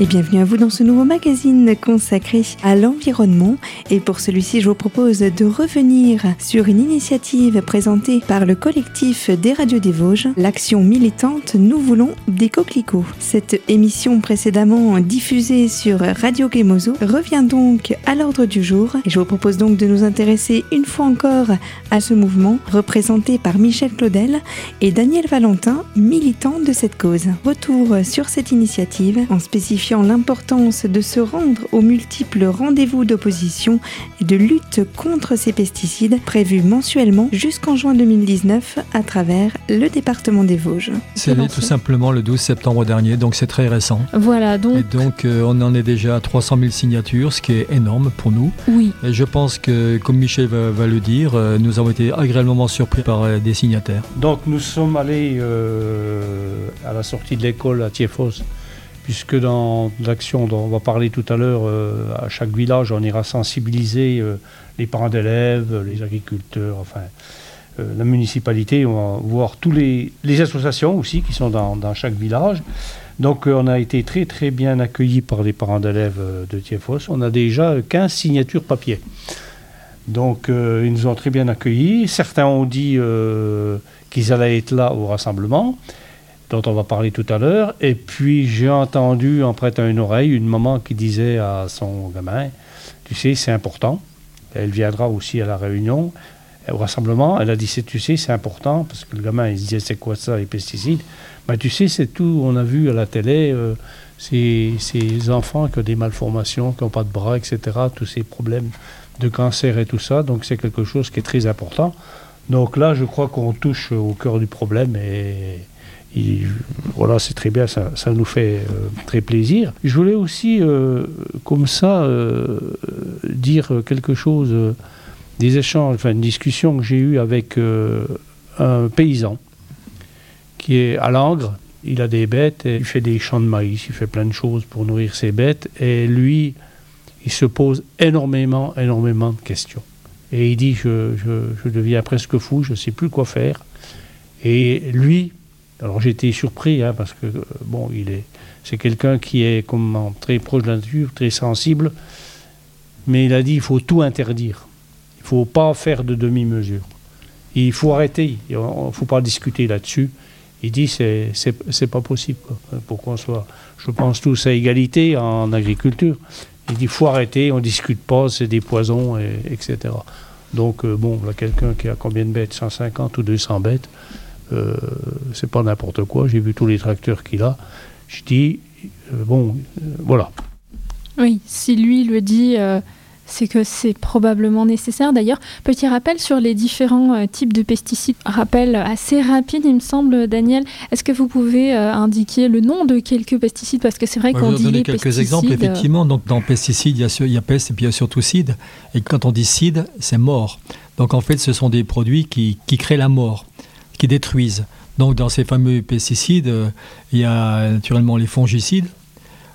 et bienvenue à vous dans ce nouveau magazine consacré à l'environnement. Et pour celui-ci, je vous propose de revenir sur une initiative présentée par le collectif des radios des Vosges, l'action militante Nous voulons des coquelicots. Cette émission précédemment diffusée sur Radio Gemozo revient donc à l'ordre du jour et je vous propose donc de nous intéresser une fois encore à ce mouvement représenté par Michel Claudel et Daniel Valentin, militants de cette cause. Retour sur cette initiative en spécifiant l'importance de se rendre aux multiples rendez-vous d'opposition et de lutte contre ces pesticides prévus mensuellement jusqu'en juin 2019 à travers le département des Vosges. C'est tout simplement le 12 septembre dernier, donc c'est très récent. Voilà, donc. Et donc euh, on en est déjà à 300 000 signatures, ce qui est énorme pour nous. Oui. Et je pense que, comme Michel va, le dire, euh, nous avons été agréablement surpris par euh, des signataires. Donc nous sommes allés à la sortie de l'école à Thiefos puisque dans l'action dont on va parler tout à l'heure, euh, à chaque village, on ira sensibiliser euh, les parents d'élèves, les agriculteurs, enfin euh, la municipalité, on va voir tous les, associations aussi qui sont dans, chaque village. Donc on a été très très bien accueillis par les parents d'élèves de Tiefos. On a déjà 15 signatures papier. Donc ils nous ont très bien accueillis. Certains ont dit qu'ils allaient être là au rassemblement dont on va parler tout à l'heure. Et puis j'ai entendu en prêtant une oreille une maman qui disait à son gamin, tu sais, c'est important. Elle viendra aussi à la réunion, au rassemblement. Elle a dit, tu sais, c'est important, parce que le gamin, il se disait, c'est quoi ça, les pesticides? Ben, Tu sais, c'est tout, on a vu à la télé, euh, ces, enfants qui ont des malformations, qui n'ont pas de bras, etc., tous ces problèmes de cancer et tout ça. Donc c'est quelque chose qui est très important. Donc là, je crois qu'on touche au cœur du problème et voilà, c'est très bien, ça, nous fait euh, très plaisir. Je voulais aussi, euh, comme ça, euh, dire quelque chose, des échanges, enfin une discussion que j'ai eue avec un paysan qui est à Langres. Il a des bêtes, il fait des champs de maïs, il fait plein de choses pour nourrir ses bêtes. Et lui, il se pose énormément, énormément de questions. Et il dit, je, je deviens presque fou, je ne sais plus quoi faire. Et lui, alors été surpris, hein, parce que, euh, bon, il est, c'est quelqu'un qui est comme très proche de la nature, très sensible, mais il a dit il faut tout interdire. Il ne faut pas faire de demi-mesure. Il faut arrêter, il ne faut pas discuter là-dessus. Il dit c'est c'est pas possible pour qu'on soit, je pense tous à égalité en agriculture. Il dit faut arrêter, on discute pas, c'est des poisons, etc. Donc euh, bon, là quelqu'un qui a combien de bêtes? 150 ou 200 bêtes euh, c'est pas n'importe quoi. J'ai vu tous les tracteurs qu'il a. Je dis, euh, bon, euh, voilà. Oui, si lui le dit, c'est que c'est probablement nécessaire. D'ailleurs, petit rappel sur les différents types de pesticides. Rappel assez rapide, il me semble, Daniel. Est-ce que vous pouvez indiquer le nom de quelques pesticides? Parce que c'est vrai qu'on dit donner quelques exemples. Effectivement, donc dans pesticides, il y, a, il y a peste et puis il y a surtout cide. Et quand on dit cide, c'est mort. Donc en fait, ce sont des produits qui, qui créent la mort qui détruisent. Donc dans ces fameux pesticides, euh, il y a naturellement les fongicides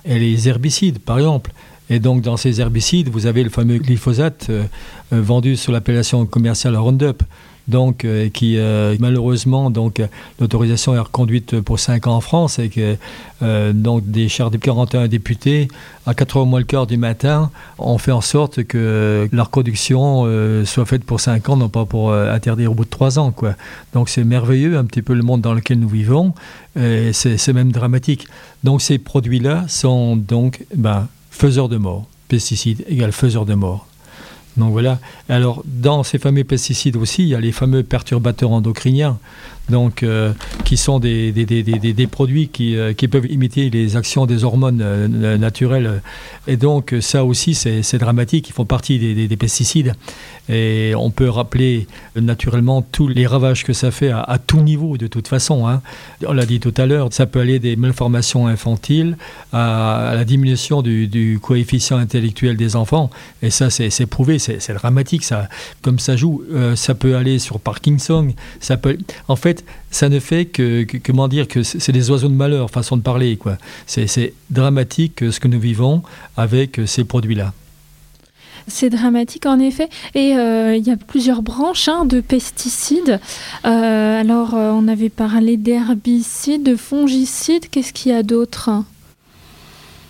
et les herbicides, par exemple. Et donc dans ces herbicides, vous avez le fameux glyphosate euh, euh, vendu sous l'appellation commerciale Roundup donc euh, qui euh, malheureusement donc l'autorisation est reconduite pour 5 ans en France et que euh, donc des chars des 41 députés à 4 h moins le quart du matin ont fait en sorte que la reconduction soit faite pour 5 ans non pas pour interdire au bout de 3 ans quoi. Donc c'est merveilleux un petit peu le monde dans lequel nous vivons et c'est même dramatique. Donc ces produits là sont donc ben, faiseurs de mort pesticides égale faiseurs de mort donc voilà. Alors, dans ces fameux pesticides aussi, il y a les fameux perturbateurs endocriniens donc, euh, qui sont des, des, des, des produits qui, euh, qui, peuvent imiter les actions des hormones euh, naturelles. Et donc, ça aussi, c'est dramatique. Ils font partie des, pesticides. Et on peut rappeler naturellement tous les ravages que ça fait à, tout niveau, de toute façon. Hein. On l'a dit tout à l'heure, ça peut aller des malformations infantiles à, la diminution du, du, coefficient intellectuel des enfants. Et ça, c'est prouvé, c'est dramatique. Ça, comme ça joue, ça peut aller sur Parkinson. Ça peut, en fait, ça ne fait que, comment dire, que c'est des oiseaux de malheur, façon de parler. quoi. C'est dramatique ce que nous vivons avec ces produits-là. C'est dramatique en effet. Et euh, il y a plusieurs branches hein, de pesticides. Euh, alors, euh, on avait parlé d'herbicides, de fongicides. Qu'est-ce qu'il y a d'autre?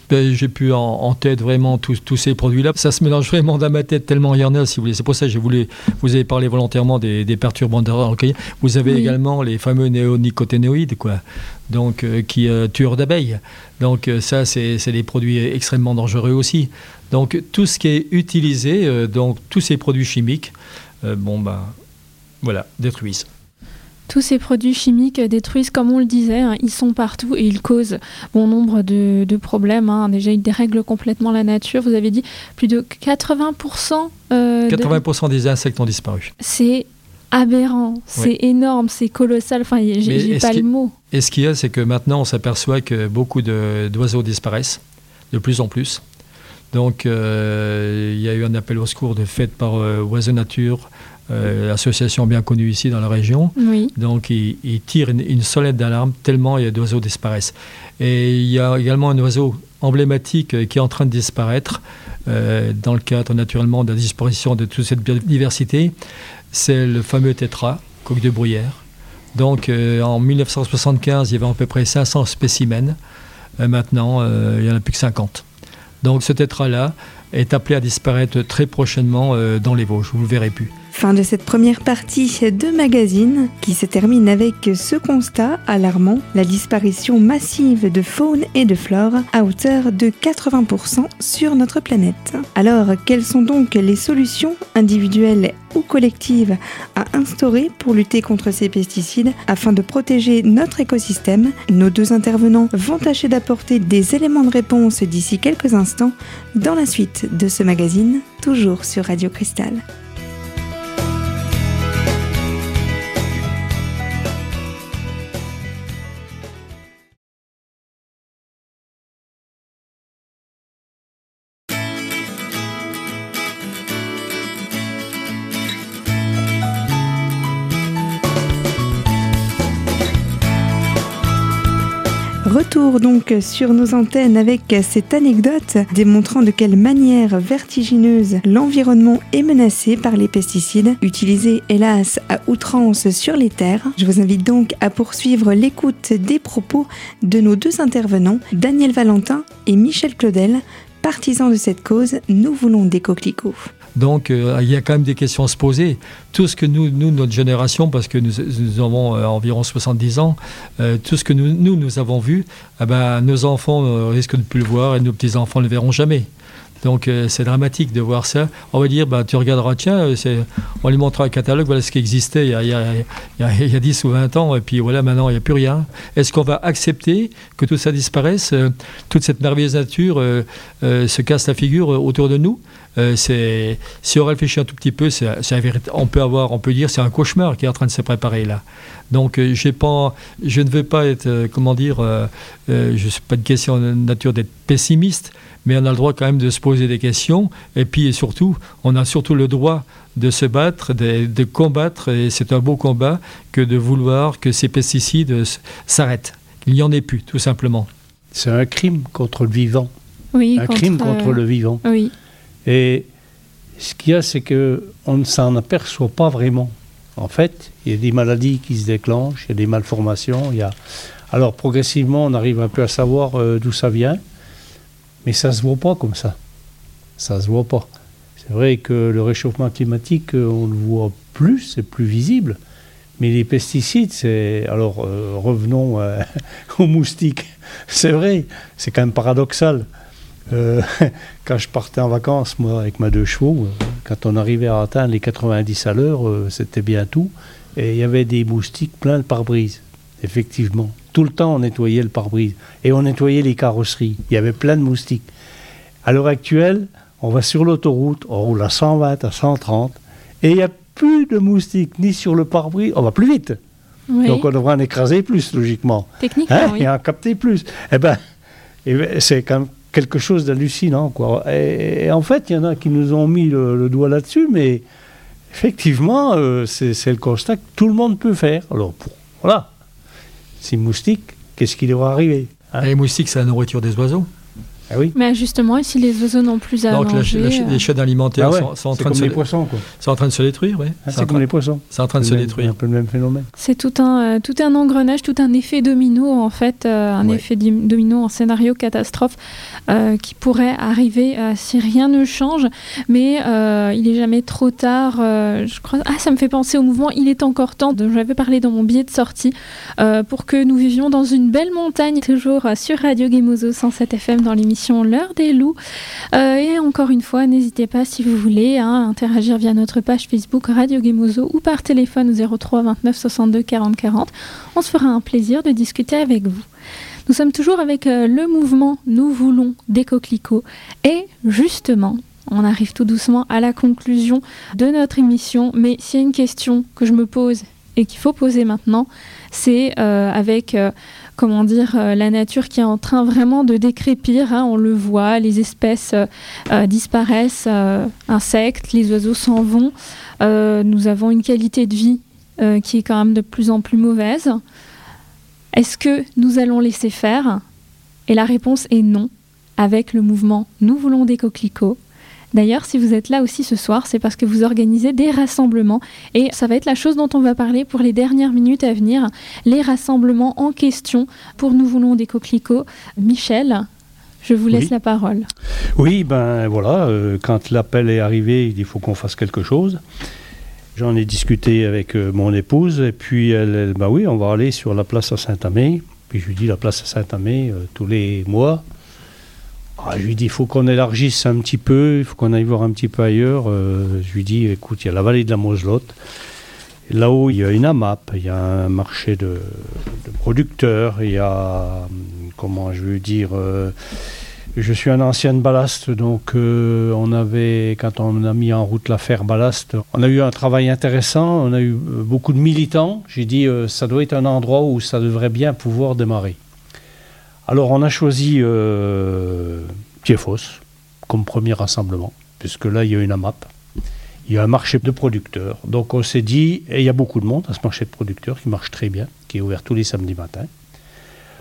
Ben, j'ai pu en, tête vraiment tous, ces produits-là. Ça se mélange vraiment dans ma tête tellement il y en a, si vous voulez. C'est pour ça que je voulais, vous avez parlé volontairement des, des perturbateurs Vous avez également les fameux néonicotinoïdes, quoi, donc, euh, qui euh, tueurs d'abeilles. Donc euh, ça, c'est des produits extrêmement dangereux aussi. Donc tout ce qui est utilisé, donc tous ces produits chimiques, bon ben voilà, détruisent. Tous ces produits chimiques détruisent, comme on le disait, hein, ils sont partout et ils causent bon nombre de, problèmes. Hein. Déjà, ils dérèglent complètement la nature. Vous avez dit plus de 80%. 80% des insectes ont disparu. C'est aberrant, c'est énorme, c'est colossal. Enfin, j'ai pas le mot. Et ce qu'il y a, c'est que maintenant, on s'aperçoit que beaucoup d'oiseaux disparaissent de plus en plus. Donc, euh, il y a eu un appel au secours de fait par euh, Oiseaux Nature, euh, association bien connue ici dans la région. Donc, ils, tirent une, une sonnette d'alarme tellement il y a d'oiseaux disparaissent. Et il y a également un oiseau emblématique qui est en train de disparaître dans le cadre naturellement de la disparition de toute cette biodiversité c'est le fameux tétra, coq de bruyère. Donc euh, en 1975, il y avait à peu près 500 spécimens. Euh, maintenant, euh, il n'y en a plus que 50. Donc ce tétra-là est appelé à disparaître très prochainement dans les Vosges. Vous ne le verrez plus. Fin de cette première partie de magazine qui se termine avec ce constat alarmant, la disparition massive de faune et de flore à hauteur de 80% sur notre planète. Alors, quelles sont donc les solutions individuelles ou collectives à instaurer pour lutter contre ces pesticides afin de protéger notre écosystème? Nos deux intervenants vont tâcher d'apporter des éléments de réponse d'ici quelques instants dans la suite de ce magazine, toujours sur Radio Cristal. Retour donc sur nos antennes avec cette anecdote démontrant de quelle manière vertigineuse l'environnement est menacé par les pesticides utilisés hélas à outrance sur les terres. Je vous invite donc à poursuivre l'écoute des propos de nos deux intervenants, Daniel Valentin et Michel Claudel, partisans de cette cause, nous voulons des coquelicots. Donc euh, il y a quand même des questions à se poser. Tout ce que nous, nous notre génération, parce que nous, avons euh, environ 70 ans, euh, tout ce que nous, nous, avons vu, eh ben, nos enfants risquent de ne plus le voir et nos petits-enfants ne le verront jamais. Donc c'est dramatique de voir ça. On va dire, bah, tu regarderas, tiens, on lui montrera un catalogue, voilà ce qui existait il y, a, il, y a, il y a 10 ou 20 ans, et puis voilà, maintenant il n'y a plus rien. Est-ce qu'on va accepter que tout ça disparaisse, toute cette merveilleuse nature se casse la figure autour de nous? C'est, si on réfléchit un tout petit peu, c'est, on peut avoir, on peut dire, c'est un cauchemar qui est en train de se préparer là. Donc, euh, j'ai pas, je ne veux pas être, euh, comment dire, je suis pas de question de nature d'être pessimiste, mais on a le droit quand même de se poser des questions. Et puis, surtout, on a surtout le droit de se battre, de, de combattre, et c'est un beau combat que de vouloir que ces pesticides s'arrêtent. Il n'y en ait plus, tout simplement. C'est un crime contre le vivant. Oui, un crime contre le vivant. Oui. Et ce qu'il y a, c'est qu'on ne s'en aperçoit pas vraiment. En fait, il y a des maladies qui se déclenchent, il y a des malformations. Il y a... Alors, progressivement, on arrive un peu à savoir euh, d'où ça vient, mais ça ne se voit pas comme ça. Ça ne se voit pas. C'est vrai que le réchauffement climatique, euh, on le voit plus, c'est plus visible. Mais les pesticides, c'est. Alors, euh, revenons aux moustiques. C'est vrai, c'est quand même paradoxal. Euh, quand je partais en vacances, moi, avec ma deux chevaux, euh, quand on arrivait à atteindre les 90 à l'heure, euh, c'était bien tout. Et il y avait des moustiques plein de pare-brise, effectivement. Tout le temps, on nettoyait le pare-brise. Et on nettoyait les carrosseries. Il y avait plein de moustiques. À l'heure actuelle, on va sur l'autoroute, on roule à 120, à 130, et il n'y a plus de moustiques, ni sur le pare-brise. On va plus vite. Donc on devrait en écraser plus, logiquement. Techniquement, hein, Et en capter plus. Eh bien, eh ben, c'est quand même quelque chose d'hallucinant. Quoi. Et, en fait, il y en a qui nous ont mis le, doigt là-dessus, mais effectivement, euh, c'est le constat que tout le monde peut faire. Alors, voilà, ces moustiques, qu'est-ce qui leur va arriver hein? Les moustiques, c'est la nourriture des oiseaux. Ah oui. Mais justement, si les oiseaux n'ont plus à Donc manger, la, euh, les chaînes alimentaires Ah ouais, sont, sont en c'est train de comme se, les poissons, quoi. sont en train de se détruire, oui. Ah, c'est, comme les poissons. c'est en train de se même- détruire. Un peu le même phénomène. c'est tout un, euh, tout un engrenage, tout un effet domino en fait, euh, un Ouais. effet domino en scénario catastrophe euh, qui pourrait arriver euh, si rien ne change. Mais euh, il est jamais trop tard. euh, je crois. Ah, ça me fait penser au mouvement. Il est encore temps. dont j'avais parlé dans mon billet de sortie euh, pour que nous vivions dans une belle montagne, toujours euh, sur Radio Gemozo 107 FM dans l'émission L'heure des loups. Euh, et encore une fois, n'hésitez pas si vous voulez à interagir via notre page Facebook Radio Gemozo ou par téléphone au 03 29 62 40 40. On se fera un plaisir de discuter avec vous. Nous sommes toujours avec euh, le mouvement Nous voulons des coquelicots et justement, on arrive tout doucement à la conclusion de notre émission. Mais s'il y a une question que je me pose et qu'il faut poser maintenant, c'est euh, avec comment dire euh, la nature qui est en train vraiment de décrépir. hein, on le voit, les espèces euh, euh, disparaissent, insectes, les oiseaux s'en vont. Nous avons une qualité de vie qui est quand même de plus en plus mauvaise. Est-ce que nous allons laisser faire? Et la réponse est non, avec le mouvement Nous voulons des coquelicots. D'ailleurs, si vous êtes là aussi ce soir, c'est parce que vous organisez des rassemblements et ça va être la chose dont on va parler pour les dernières minutes à venir, les rassemblements en question pour Nous voulons des coquelicots. Michel, je vous laisse Oui. la parole. Oui, ben voilà, euh, quand l'appel est arrivé, il faut qu'on fasse quelque chose. J'en ai discuté avec euh, mon épouse, et puis elle, elle bah oui, on va aller sur la place à Saint-Amé. Puis je lui dis la place à Saint-Amé euh, tous les mois. Ah, je lui dis il faut qu'on élargisse un petit peu, il faut qu'on aille voir un petit peu ailleurs. Euh, je lui dis écoute, il y a la vallée de la Moselotte. Là-haut, il y a une AMAP, il y a un marché de, de producteurs, il y a, comment je veux dire, euh, je suis un ancien ballast, donc euh, on avait, quand on a mis en route l'affaire ballast, on a eu un travail intéressant, on a eu beaucoup de militants. J'ai dit, ça doit être un endroit où ça devrait bien pouvoir démarrer. Alors on a choisi euh, comme premier rassemblement, puisque là il y a une AMAP, il y a un marché de producteurs. Donc on s'est dit, et il y a beaucoup de monde à ce marché de producteurs qui marche très bien, qui est ouvert tous les samedis matins.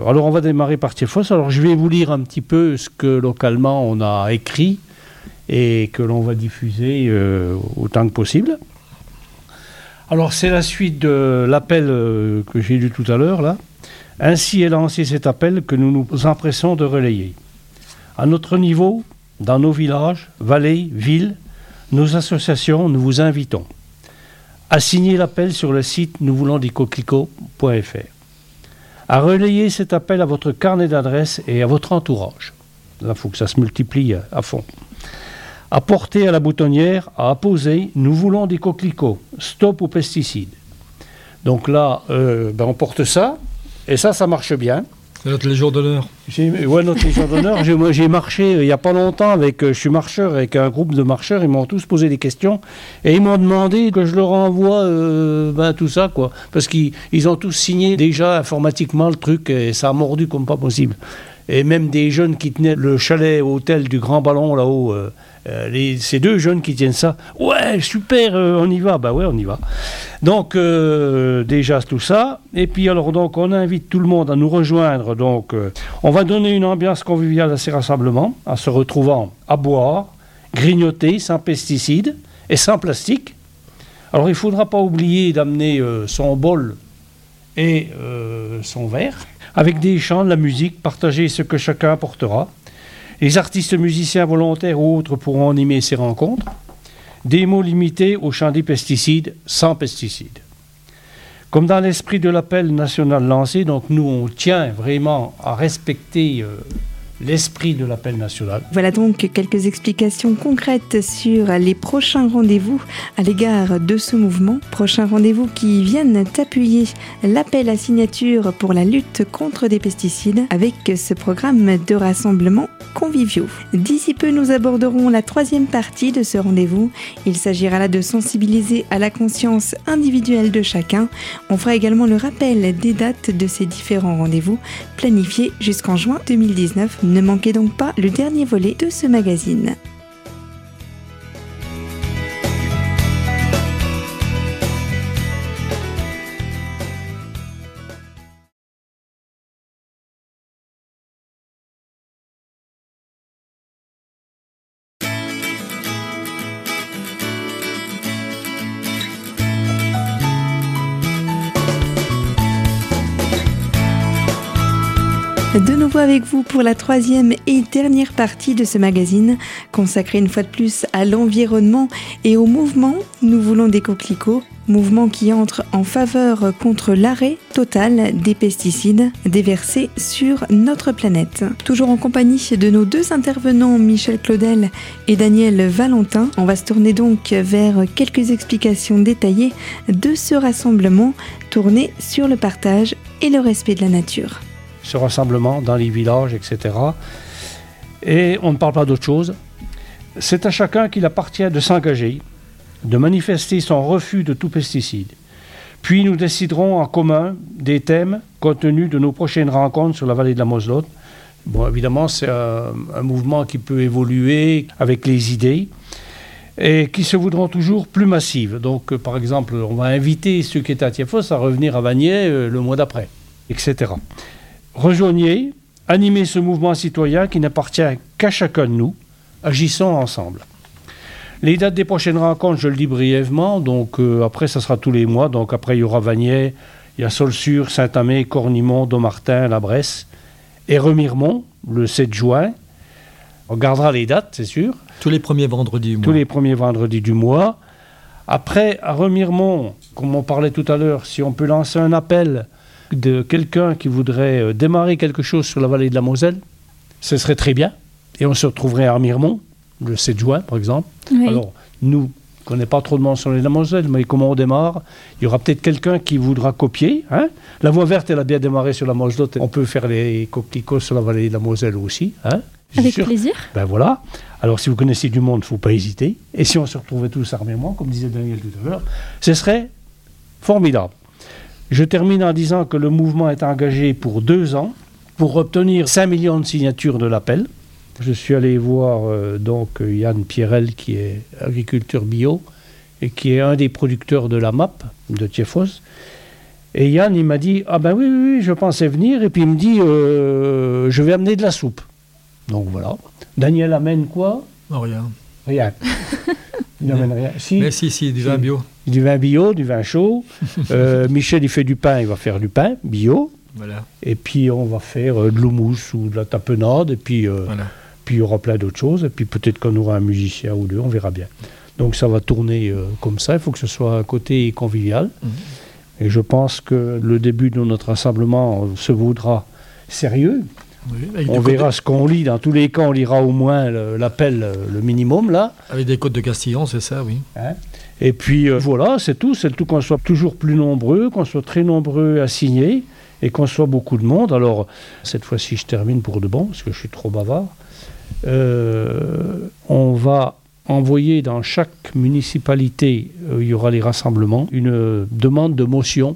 Alors on va démarrer par Thiefos. Alors je vais vous lire un petit peu ce que localement on a écrit et que l'on va diffuser euh, autant que possible. Alors c'est la suite de l'appel euh, que j'ai lu tout à l'heure là. Ainsi est lancé cet appel que nous nous empressons de relayer. À notre niveau, dans nos villages, vallées, villes, nos associations, nous vous invitons à signer l'appel sur le site nous voulons des coquelicots.fr à relayer cet appel à votre carnet d'adresses et à votre entourage. Il faut que ça se multiplie à fond. À porter à la boutonnière, à apposer, nous voulons des coquelicots, stop aux pesticides. Donc là, euh, ben, on porte ça, et ça, ça marche bien. C'est notre légion d'honneur. Ouais, notre légion d'honneur. J'ai- moi, J'ai marché euh, il n'y a pas longtemps avec. euh, je suis marcheur avec un groupe de marcheurs. Ils m'ont tous posé des questions et ils m'ont demandé que je leur envoie euh, ben, tout ça, quoi. Parce qu'ils ils ont tous signé déjà informatiquement le truc et ça a mordu comme pas possible. Et même des jeunes qui tenaient le chalet hôtel du Grand Ballon là-haut. euh, euh, les- ces deux jeunes qui tiennent ça, ouais, super, euh, on y va, bah ouais, on y va. Donc euh, déjà tout ça, et puis alors donc on invite tout le monde à nous rejoindre. Donc euh, on va donner une ambiance conviviale à ces rassemblements, en se retrouvant à boire, grignoter sans pesticides et sans plastique. Alors il ne faudra pas oublier d'amener euh, son bol et son verre, avec des chants, de la musique, partager ce que chacun apportera. Les artistes musiciens volontaires ou autres pourront animer ces rencontres. Des mots limités au chant des pesticides, sans pesticides. Comme dans l'esprit de l'appel national lancé, donc nous on tient vraiment à respecter euh, l'esprit de l'appel national. Voilà donc quelques explications concrètes sur les prochains rendez-vous à l'égard de ce mouvement. Prochains rendez-vous qui viennent appuyer l'appel à signature pour la lutte contre des pesticides avec ce programme de rassemblement conviviaux. D'ici peu, nous aborderons la troisième partie de ce rendez-vous. Il s'agira là de sensibiliser à la conscience individuelle de chacun. On fera également le rappel des dates de ces différents rendez-vous planifiés jusqu'en juin 2019. Ne manquez donc pas le dernier volet de ce magazine. De nouveau avec vous pour la troisième et dernière partie de ce magazine, consacré une fois de plus à l'environnement et au mouvement Nous voulons des coquelicots, mouvement qui entre en faveur contre l'arrêt total des pesticides déversés sur notre planète. Toujours en compagnie de nos deux intervenants, Michel Claudel et Daniel Valentin, on va se tourner donc vers quelques explications détaillées de ce rassemblement tourné sur le partage et le respect de la nature ce rassemblement dans les villages, etc. Et on ne parle pas d'autre chose. C'est à chacun qu'il appartient de s'engager, de manifester son refus de tout pesticide. Puis nous déciderons en commun des thèmes contenus de nos prochaines rencontres sur la vallée de la Moselotte. Bon, évidemment, c'est un, mouvement qui peut évoluer avec les idées et qui se voudront toujours plus massives. Donc, euh, par exemple, on va inviter ceux qui étaient à Tiefos à revenir à Vanier euh, le mois d'après, etc rejoignez, animez ce mouvement citoyen qui n'appartient qu'à chacun de nous. Agissons ensemble. Les dates des prochaines rencontres, je le dis brièvement, donc euh, après, ça sera tous les mois. Donc après, il y aura Vanier, il y a Solsur, Saint-Amé, Cornimont, Domartin, La Bresse et Remiremont, le 7 juin. On gardera les dates, c'est sûr. Tous les premiers vendredis du mois. Tous les premiers vendredis du mois. Après, à Remiremont, comme on parlait tout à l'heure, si on peut lancer un appel de quelqu'un qui voudrait euh, démarrer quelque chose sur la vallée de la Moselle, ce serait très bien. Et on se retrouverait à Armiremont, le 7 juin, par exemple. Alors, nous, on connaît pas trop de monde sur la Moselle, mais comment on démarre? Il y aura peut-être quelqu'un qui voudra copier. Hein? La voie verte, elle a bien démarré sur la Moselle. On peut faire les coquelicots sur la vallée de la Moselle aussi. Hein? Avec plaisir. Ben voilà. Alors, si vous connaissez du monde, il ne faut pas hésiter. Et si on se retrouvait tous à Armiremont, comme disait Daniel tout à l'heure, ce serait formidable. Je termine en disant que le mouvement est engagé pour deux ans pour obtenir 5 millions de signatures de l'appel. Je suis allé voir euh, donc Yann Pierrel qui est agriculteur bio et qui est un des producteurs de la MAP de Tiefos. Et Yann, il m'a dit Ah ben oui, oui, je pensais venir. Et puis il me dit euh, Je vais amener de la soupe. Donc voilà. Daniel amène quoi? Rien. Rien. Il n'amène rien. Si, Mais si, si, du vin bio. Du vin bio, du vin chaud. Euh, Michel, il fait du pain, il va faire du pain bio. Voilà. Et puis on va faire euh, de l'houmous ou de la tapenade. Et puis, euh, puis il y aura plein d'autres choses. Et puis peut-être qu'on aura un musicien ou deux, on verra bien. Donc ça va tourner comme ça. Il faut que ce soit un côté convivial. Mhm. Et je pense que le début de notre rassemblement se voudra sérieux on verra ce qu'on lit. Dans tous les cas, on lira au moins l'appel, le, minimum, là. Avec des codes de Castillon, c'est ça, oui. Hein et puis euh, voilà, c'est tout. C'est tout qu'on soit toujours plus nombreux, qu'on soit très nombreux à signer et qu'on soit beaucoup de monde. Alors, cette fois-ci, je termine pour de bon, parce que je suis trop bavard. Euh, on va envoyer dans chaque municipalité, euh, il y aura les rassemblements, une demande de motion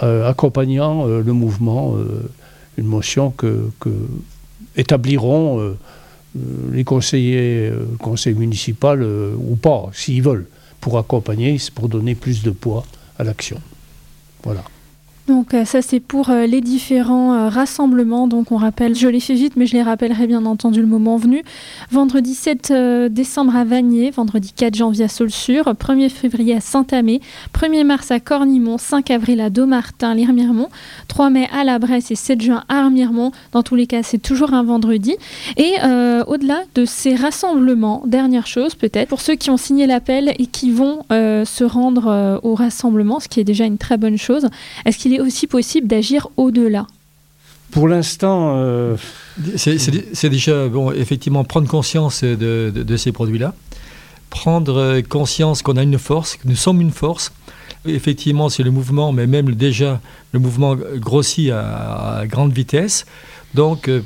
accompagnant le mouvement une motion que, établiront euh, euh, les conseillers, euh, conseils municipaux ou pas, s'ils veulent, pour accompagner, pour donner plus de poids à l'action. Voilà. Donc euh, ça c'est pour euh, les différents euh, rassemblements. Donc on rappelle, je les fais vite, mais je les rappellerai bien entendu le moment venu. Vendredi 7 décembre à Vanier, vendredi 4 janvier à Saulsure, 1er février à Saint-Amé, 1er mars à Cornimont, 5 avril à Domartin, l'Irmiremont, 3 mai à La Bresse et 7 juin à Armiremont. Dans tous les cas, c'est toujours un vendredi. Et au-delà de ces rassemblements, dernière chose peut-être, pour ceux qui ont signé l'appel et qui vont se rendre au rassemblement, ce qui est déjà une très bonne chose, est-ce qu'il aussi possible d'agir au-delà Pour l'instant... Euh, c'est déjà, bon, effectivement, prendre conscience de, ces produits-là, prendre conscience qu'on a une force, que nous sommes une force. Effectivement, c'est le mouvement, mais même déjà, le mouvement grossit à, grande vitesse. Donc, euh,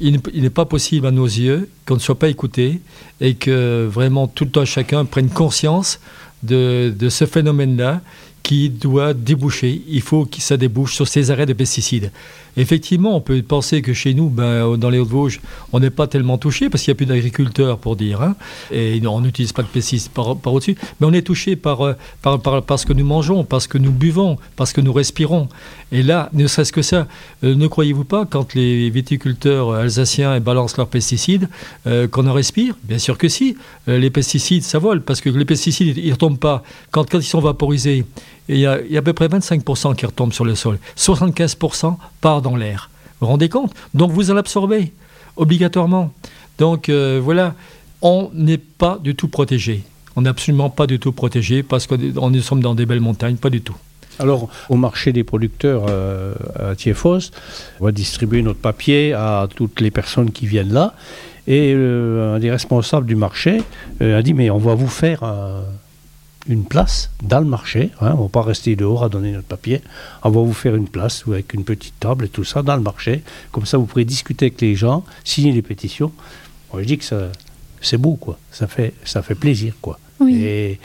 il n'est pas possible à nos yeux qu'on ne soit pas écouté et que vraiment tout le temps chacun prenne conscience de, de ce phénomène-là qui doit déboucher. Il faut que ça débouche sur ces arrêts de pesticides. Effectivement, on peut penser que chez nous, ben, dans les Hauts-de-Vosges, on n'est pas tellement touché parce qu'il n'y a plus d'agriculteurs pour dire. Hein, et on n'utilise pas de pesticides par, au-dessus. Mais on est touché par, euh, par, par, ce que nous mangeons, parce que nous buvons, parce que nous respirons. Et là, ne serait-ce que ça, euh, ne croyez-vous pas, quand les viticulteurs alsaciens balancent leurs pesticides, euh, qu'on en respire? Bien sûr que si. les pesticides, ça vole, parce que les pesticides, ils ne retombent pas. Quand, quand ils sont vaporisés, il y, a, à peu près 25% qui retombent sur le sol. 75% part dans l'air. Vous vous rendez compte? Donc vous en absorbez, obligatoirement. Donc euh, voilà, on n'est pas du tout protégé. On n'est absolument pas du tout protégé parce que nous sommes dans des belles montagnes, pas du tout. Alors, au marché des producteurs euh, à Thiefos, on va distribuer notre papier à toutes les personnes qui viennent là. Et euh, un des responsables du marché a dit Mais on va vous faire une place dans le marché. Hein, on ne va pas rester dehors à donner notre papier. On va vous faire une place avec une petite table et tout ça dans le marché. Comme ça, vous pourrez discuter avec les gens, signer les pétitions. Moi, je dis que c'est beau, quoi. Ça fait, ça fait plaisir, quoi. Et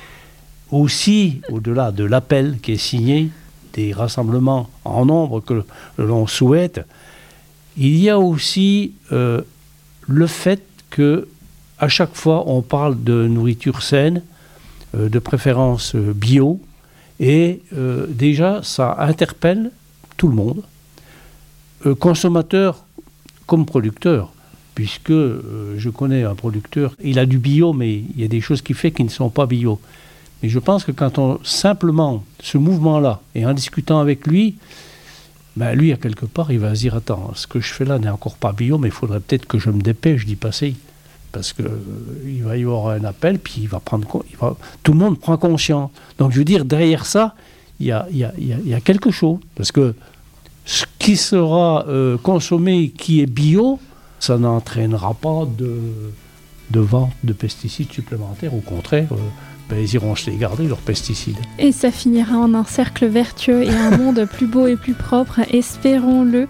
aussi, au-delà de l'appel qui est signé, des rassemblements en nombre que l'on souhaite, il y a aussi euh, le fait que à chaque fois on parle de nourriture saine, de préférence euh, bio, et déjà ça interpelle tout le monde, consommateur comme producteur, puisque je connais un producteur, il a du bio, mais il y a des choses qu'il fait qui ne sont pas bio. Et je pense que quand on simplement ce mouvement-là, et en discutant avec lui, ben lui, à quelque part, il va se dire Attends, ce que je fais là n'est encore pas bio, mais il faudrait peut-être que je me dépêche d'y passer. Parce qu'il euh, va y avoir un appel, puis il va prendre. Il tout le monde prend conscience. Donc, je veux dire, derrière ça, il y a, quelque chose. Parce que ce qui sera euh, consommé qui est bio, ça n'entraînera pas de, de vente de pesticides supplémentaires. Au contraire. Euh, ben, ils iront se les garder, leurs pesticides. Et ça finira en un cercle vertueux et un monde plus beau et plus propre, espérons-le.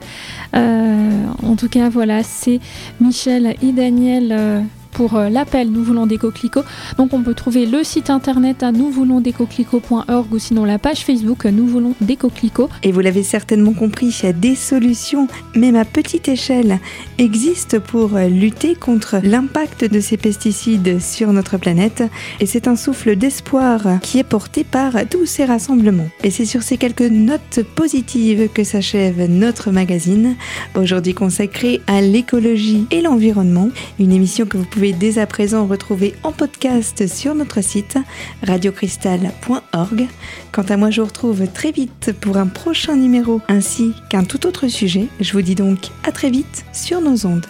Euh, en tout cas, voilà, c'est Michel et Daniel. Euh, pour euh, l'appel Nous voulons des coquelicots. Donc on peut trouver le site internet à nous voulons des coquelicots.org ou sinon la page Facebook Nous voulons des coquelicots. Et vous l'avez certainement compris, il y a des solutions, même à petite échelle, existent pour lutter contre l'impact de ces pesticides sur notre planète. Et c'est un souffle d'espoir qui est porté par tous ces rassemblements. Et c'est sur ces quelques notes positives que s'achève notre magazine, aujourd'hui consacré à l'écologie et l'environnement, une émission que vous dès à présent retrouver en podcast sur notre site radiocristal.org. Quant à moi, je vous retrouve très vite pour un prochain numéro ainsi qu'un tout autre sujet. Je vous dis donc à très vite sur nos ondes.